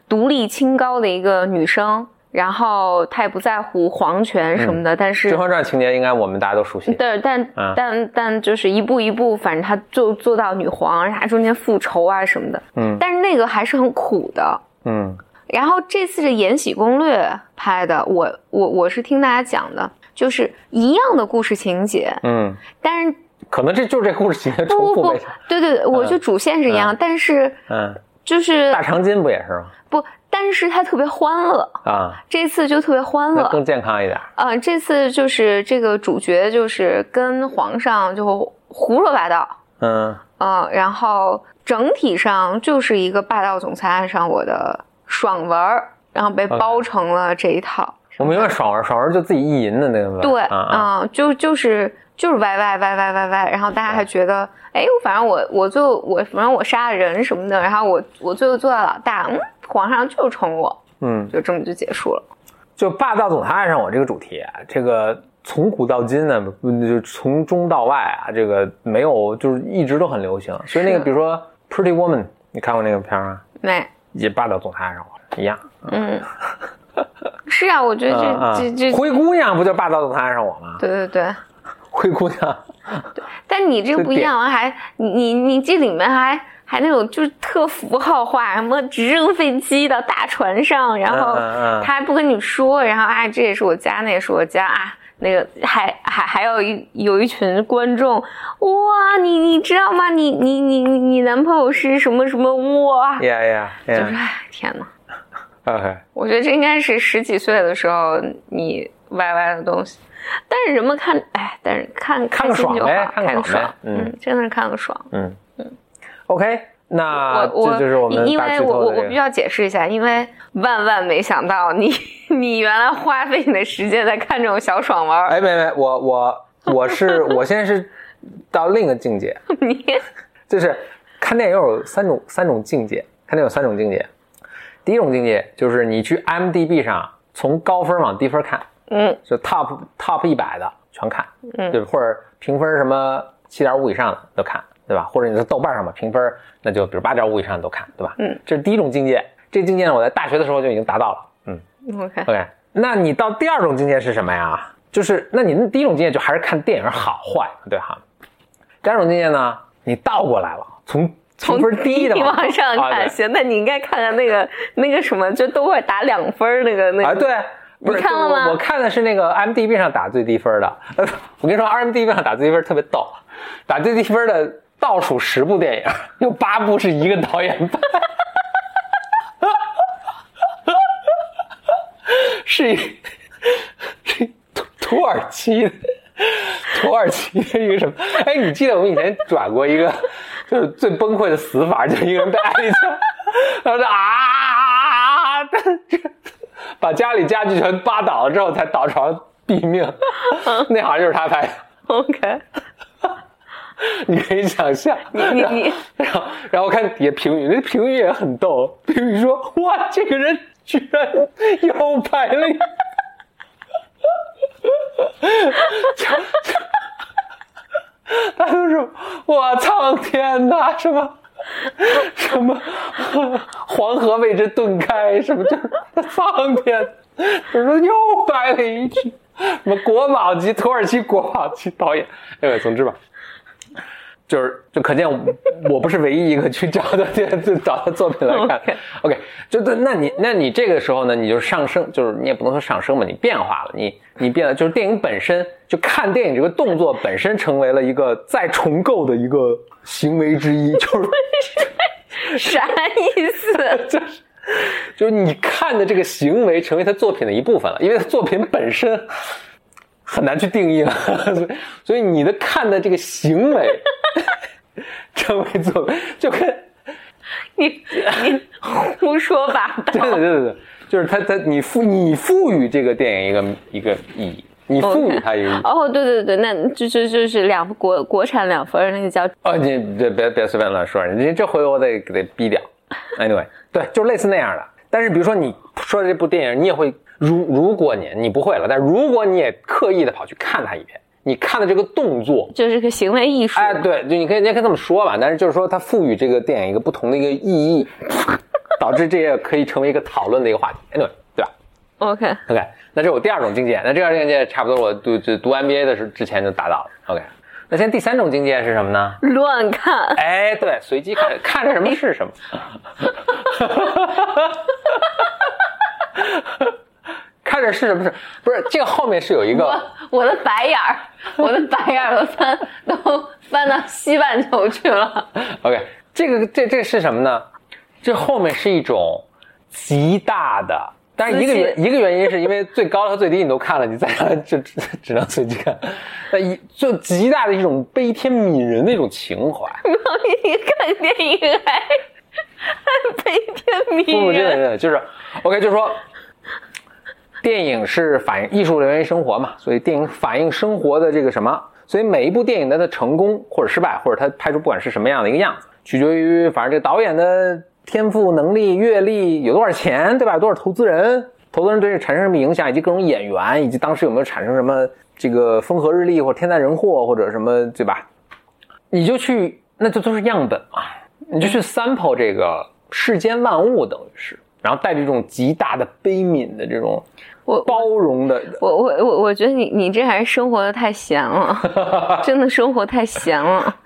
独立清高的一个女生，然后她也不在乎皇权什么的，但《是甄嬛传》情节应该我们大家都熟悉。对，但、啊但但就是一步一步，反正她就做到女皇，然后她中间复仇啊什么的，嗯。但是那个还是很苦的。嗯然后这次是《延禧攻略》拍的，我我我是听大家讲的，就是一样的故事情节，嗯，但是可能这就是这故事情节重不不不。，对对对，我就主线是一样，但是嗯，就是大长今不也是吗？不，但是它特别欢乐，啊，这次就特别欢乐。更健康一点。呃，这次就是这个主角就是跟皇上就胡说八道，嗯嗯、然后整体上就是一个霸道总裁爱上我的爽文儿，然后被包成了这一套。我明白爽文，爽文就自己意淫的那个。对，啊就就是就是歪歪歪歪歪歪，然后大家还觉得，哎，反正我我最后我反正我杀了人什么的，然后我我最后做到老大，嗯，皇上就是宠我，嗯，就这么就结束了。就霸道总裁爱上我这个主题啊，这个从古到今呢，不就从中到外啊，这个没有就是一直都很流行。所以那个比如说《Pretty Woman》，你看过那个片儿吗？没，也霸道总裁爱上我一样。嗯，是啊，我觉得这、这这，灰姑娘不就霸道总裁爱上我吗？对对对。灰姑娘，但你这个不一样，还你你你这里面还还那种就是特符号化，什么直升飞机到大船上，然后他还不跟你说，然后啊这也是我家，那也是我家啊，那个还还还有一有一群观众，哇，你你知道吗？你你你你你男朋友是什么什么哇？呀呀就是呀哎天哪！OK，我觉得这应该是十几岁的时候你歪歪的东西，但是人们看，哎，但是看看个爽呗看个爽，嗯嗯，真的是看个爽。嗯嗯，OK，那我这就是我们因大为我我。我必须要解释一下，因为万万没想到你 你原来花费你的时间在看这种小爽文儿，哎，没没，我我我是我现在是到另一个境界，你就是看电影有三种三种境界，看电影有三种境界。第一种境界就是你去 IMDB 上从高分往低分看，嗯就 top top 一百的全看，嗯对？或者评分什么七点五以上的都看，对吧？或者你在豆瓣上吧评分，那就比如八点五以上你都看，对吧？嗯，这是第一种境界。这境界呢，我在大学的时候就已经达到了。嗯，OK，，OK。那你到第二种境界是什么呀？就是那你那第一种境界就还是看电影好坏，对哈。第二种境界呢，你倒过来了，从从分低的往上看，啊行，那你应该看看那个那个什么，就都会打两分那个那个。啊，对，不是你看了吗我我看的是那个 IMDB 上打最低分的。呃，我跟你说，IMDB 上打最低分特别逗，打最低分的倒数十部电影，有八部是一个导演拍，是 是土土耳其。土耳其的一个什么？哎，你记得我们以前转过一个，就是最崩溃的死法，就一个人被挨一枪，然后就啊，把家里家具全扒倒了之后才倒床毙命，那好像就是他拍的。OK，你可以想象，你你你。然后然后看底下评语，那评语也很逗，评语说哇，这个人居然又拍了他都是我苍天呐，什么什么黄河为之顿开，什么就是苍天，就说又白了一句什么国宝级土耳其国宝级导演，哎，总之吧。就是就可见我我不是唯一一个去找他这 找他作品来看。OK OK，就对，那你那你这个时候呢，你就上升，就是你也不能说上升吧，你变化了，你你变了，就是电影本身就看电影这个动作本身成为了一个再重构的一个行为之一，就是 啥意思？就是就是你看的这个行为成为他作品的一部分了，因为他作品本身很难去定义了，所以所以你的看的这个行为 成为作品，就跟你你胡说八道。对对对对对，就是他他你赋你赋予这个电影一个一个意义，你赋予它一个意义。哦，对对对，那就就就是两国国产两分那个叫哦，你别别别随便乱说，你这回我得得逼掉。Anyway，对，就类似那样的。但是比如说你说的这部电影，你也会如如果你你不会了，但如果你也刻意的跑去看它一遍，你看的这个动作，就是个行为艺术。哎，对，就你可以你也可以这么说吧。但是就是说，它赋予这个电影一个不同的一个意义，导致这也可以成为一个讨论的一个话题。Anyway，对吧？OK，OK，那这是我第二种境界。那这二种境界差不多，我读就读 MBA 的时候之前就达到了。OK，那现在第三种境界是什么呢？乱看。哎，对，随机看，看着什么是什么。看着是什么是，不是这个后面是有一个我我的白眼儿，我的白眼儿都翻都翻到西半球去了。OK，这个这这是什么呢？这后面是一种极大的，但是一个原一个原因是因为最高和最低你都看了，你再看就只 只能随机看。那一就极大的一种悲天悯人的一种情怀。你看电影还还悲天不不，悯真的真人，的就是 OK，就是说，电影是反映艺术来源于生活嘛，所以电影反映生活的这个什么，所以每一部电影它的成功或者失败，或者它拍出不管是什么样的一个样子，取决于反正这个导演的天赋、能力、阅历，有多少钱，对吧？有多少投资人，投资人对这产生什么影响，以及各种演员，以及当时有没有产生什么这个风和日丽或者天灾人祸或者什么，对吧？你就去，那这都是样本嘛，你就去 sample 这个世间万物，等于是，然后带着这种极大的悲悯的这种我包容的，我我我我觉得你你这还是生活的太闲了，真的生活太闲了。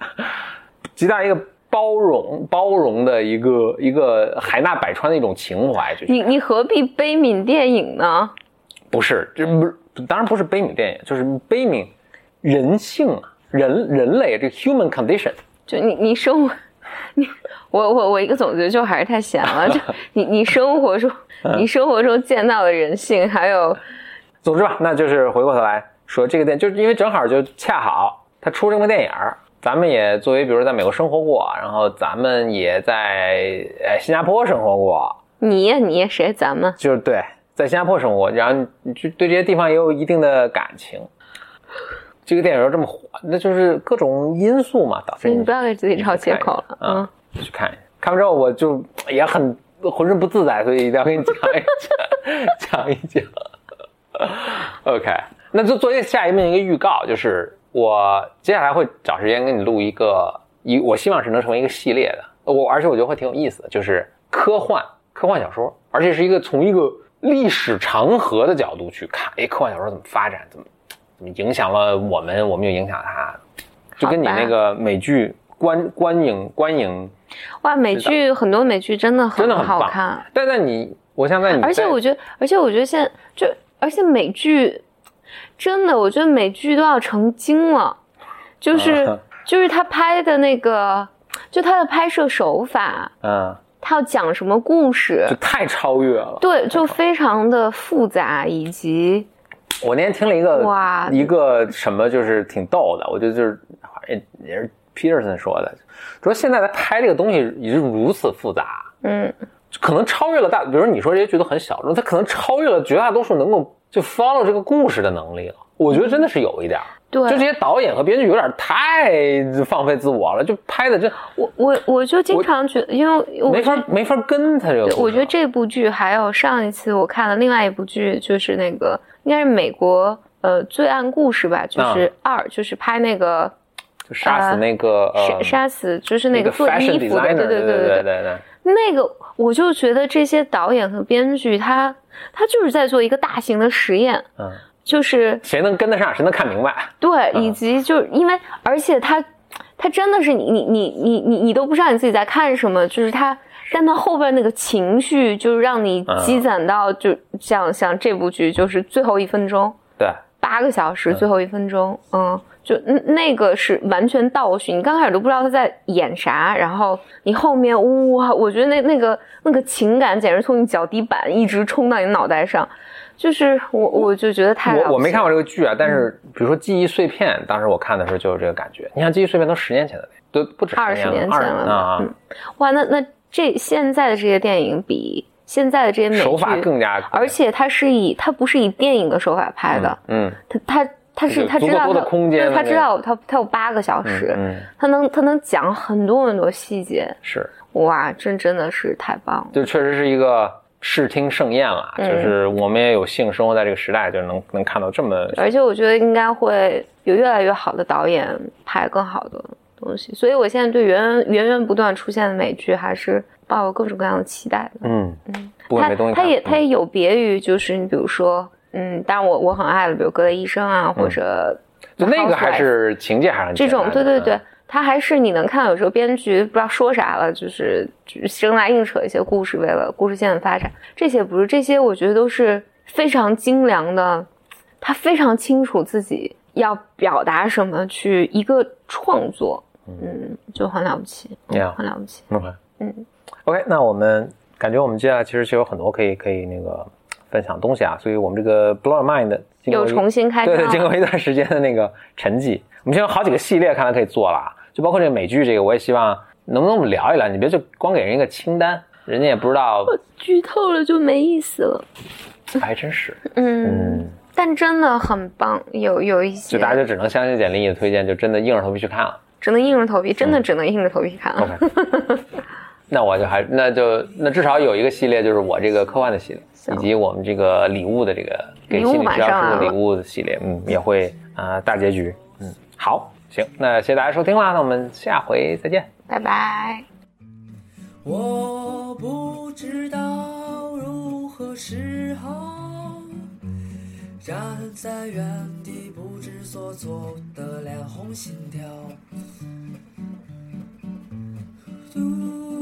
极大一个包容包容的一个一个海纳百川的一种情怀，就是你你何必悲悯电影呢？不是这不是当然不是悲悯电影，就是悲悯人性啊，人人类这个 human condition。就你你生活，你我我我一个总结就还是太闲了。就 你你生活中你生活中见到的人性，还有总之吧，那就是回过头来说这个电，就是因为正好就恰好他出这么个电影儿，咱们也作为比如在美国生活过，然后咱们也在呃新加坡生活过，你呀你谁咱们就是对，在新加坡生活，然后你就对这些地方也有一定的感情。这个电影要这么火，那就是各种因素嘛导致你不要给自己找借口了。嗯啊，去看一下。看完之后我就也很浑身不自在，所以一定要跟你讲一讲，讲一讲。OK，那就作为下一面一个预告，就是我接下来会找时间跟你录一个，一我希望是能成为一个系列的。我而且我觉得会挺有意思的，就是科幻科幻小说，而且是一个从一个历史长河的角度去看，哎，科幻小说怎么发展，怎么影响了我们，我们又影响他，就跟你那个美剧观观影观影哇，美剧很多美剧真的很真的很好看，但在你，我想在你，而且我觉得，而且我觉得现在就，而且美剧真的，我觉得美剧都要成精了，就是、啊。就是他拍的那个，就他的拍摄手法，嗯，他要讲什么故事就，太超越了。对，就非常的复杂，以及我那天听了一个哇一个什么，就是挺逗的，我觉得就是好像也是 Peterson 说的，说现在在拍这个东西已经如此复杂，嗯，可能超越了大，比如说你说这些剧都很小众，它可能超越了绝大多数能够就 follow 这个故事的能力了。我觉得真的是有一点儿，对，就这些导演和编剧有点太放飞自我了，就拍的这我我我就经常觉得，因为我没法没法跟他这个。我觉得这部剧还有上一次我看了另外一部剧，就是那个应该是美国呃罪案故事吧，就是二，就是拍那个就杀死那个杀呃杀死，就是那个做衣服的对对对对对对对。那个我就觉得这些导演和编剧他他就是在做一个大型的实验，嗯，就是谁能跟得上，谁能看明白。对，嗯。以及就是因为，而且他他真的是你你你你你你都不知道你自己在看什么，就是他，但他后边那个情绪就是让你嗯。积攒到，就像像这部剧就是最后一分钟，对，八个小时最后一分钟，嗯，就那那个是完全倒叙，你刚开始都不知道他在演啥，然后你后面哇，我觉得那那个那个情感简直从你脚底板一直冲到你脑袋上，就是我我就觉得太我我没看过这个剧啊，但是比如说《记忆碎片》，当时我看的时候就有这个感觉。你看《记忆碎片》都十年前的，都不止二十十年前了啊，嗯哇，那那这现在的这些电影比现在的这些美剧手法更加，而且它是以它不是以电影的手法拍的，嗯，他他他是有他知道的空间对他知道它它有八个小时，嗯，他能它能讲很多很多细节，是，哇，真真的是太棒了。就确实是一个视听盛宴了，嗯。就是我们也有幸生活在这个时代，就能能看到这么而且我觉得应该会有越来越好的导演拍更好的东西，所以我现在对源源源源不断出现的美剧还是抱有各种各样的期待的。嗯不管它没东西看，它也嗯。它也有别于就是你比如说，嗯，当然我我很爱的，比如《格雷医生》啊，或者就那个还是情节还是很这种，对对对嗯，它还是你能看到有时候编剧不知道说啥了，就是就生拉硬扯一些故事，为了故事线的发展。这些不是，这些我觉得都是非常精良的，他非常清楚自己要表达什么，去一个创作，嗯，就很了不起，嗯很了不起。OK，嗯，OK，那我们感觉我们接下来其实就有很多可以可以那个分享东西啊，所以我们这个 Blow Mind 又重新开对对，经过一段时间的那个沉寂，我们现在有好几个系列看来可以做了啊，就包括这个美剧这个，我也希望能不能我们聊一聊，你别就光给人一个清单，人家也不知道，剧透了就没意思了，还真是，嗯，嗯，但真的很棒，有有一些就大家就只能相信简历的推荐，就真的硬着头皮去看了。只能硬着头皮，真的只能硬着头皮看了。OK，那我就还那就那至少有一个系列，就是我这个科幻的系列，以及我们这个礼物的这个给心理治疗马上来了师的礼物的系列，嗯，也会啊、呃大结局，嗯，好，行，那谢谢大家收听啦，那我们下回再见。拜拜。我不知道如何是好，站在原地不知所措的脸红心跳。嘟嘟